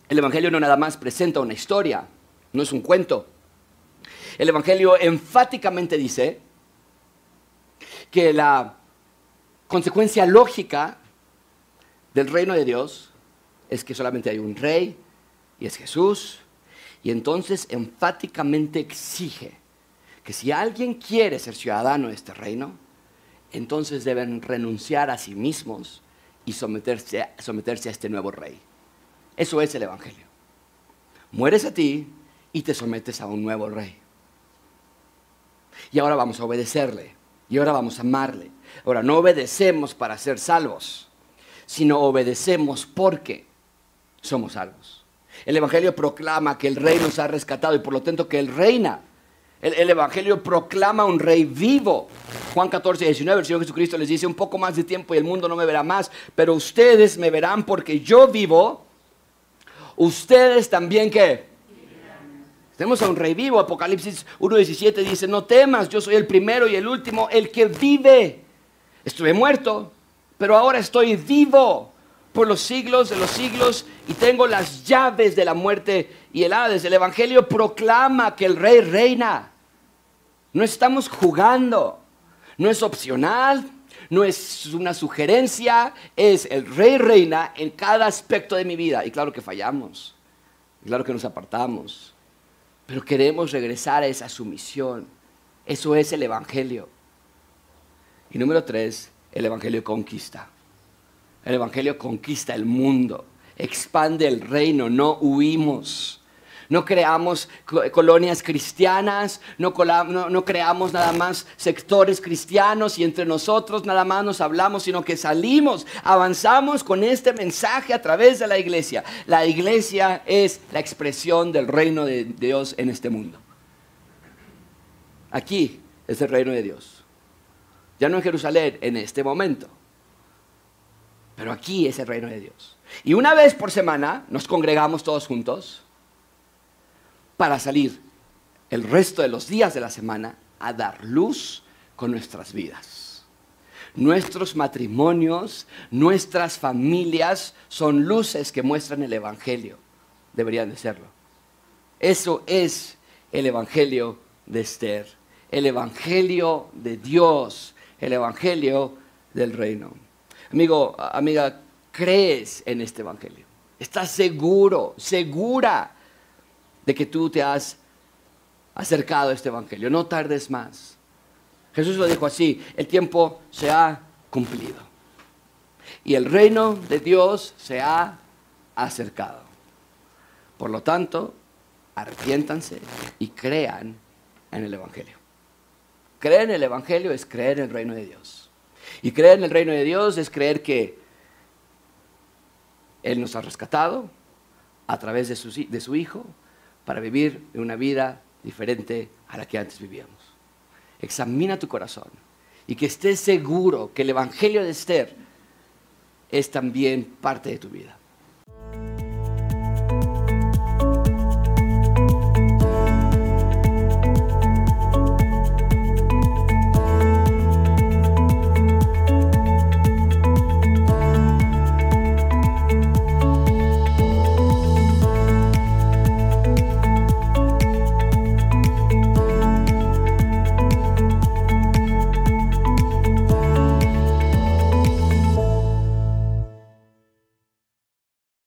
El Evangelio no nada más presenta una historia, no es un cuento. El Evangelio enfáticamente dice que la consecuencia lógica del reino de Dios es que solamente hay un rey y es Jesús. Y entonces enfáticamente exige que si alguien quiere ser ciudadano de este reino, entonces deben renunciar a sí mismos y someterse, someterse a este nuevo rey. Eso es el Evangelio. Mueres a ti y te sometes a un nuevo rey. Y ahora vamos a obedecerle. Y ahora vamos a amarle. Ahora, no obedecemos para ser salvos, sino obedecemos porque somos salvos. El Evangelio proclama que el rey nos ha rescatado y por lo tanto que él reina. El, el, Evangelio proclama un rey vivo. Juan 14, 19, el Señor Jesucristo les dice un poco más de tiempo y el mundo no me verá más, pero ustedes me verán porque yo vivo ustedes también que tenemos a un rey vivo. Apocalipsis 1.17 dice, no temas, yo soy el primero y el último, el que vive. Estuve muerto, pero ahora estoy vivo por los siglos de los siglos y tengo las llaves de la muerte y el Hades. El Evangelio proclama que el rey reina. No estamos jugando, no es opcional, no es una sugerencia, es el rey reina en cada aspecto de mi vida. Y claro que fallamos, claro que nos apartamos, pero queremos regresar a esa sumisión. Eso es el Evangelio. Y número tres, el Evangelio conquista. El Evangelio conquista el mundo, expande el reino, no huimos. No creamos colonias cristianas, no, creamos nada más sectores cristianos y entre nosotros nada más nos hablamos, sino que salimos, avanzamos con este mensaje a través de la iglesia. La iglesia es la expresión del reino de Dios en este mundo. Aquí es el reino de Dios. Ya no en Jerusalén en este momento, pero aquí es el reino de Dios. Y una vez por semana nos congregamos todos juntos para salir el resto de los días de la semana a dar luz con nuestras vidas. Nuestros matrimonios, nuestras familias son luces que muestran el Evangelio. Deberían de serlo. Eso es el Evangelio de Esther, el Evangelio de Dios, el Evangelio del reino. Amigo, amiga, crees en este Evangelio. Estás seguro, segura de que tú te has acercado a este Evangelio. No tardes más. Jesús lo dijo así, el tiempo se ha cumplido. Y el reino de Dios se ha acercado. Por lo tanto, arrepiéntanse y crean en el Evangelio. Creer en el Evangelio es creer en el reino de Dios. Y creer en el reino de Dios es creer que Él nos ha rescatado a través de su, de su Hijo para vivir una vida diferente a la que antes vivíamos. Examina tu corazón y que estés seguro que el Evangelio de Esther es también parte de tu vida.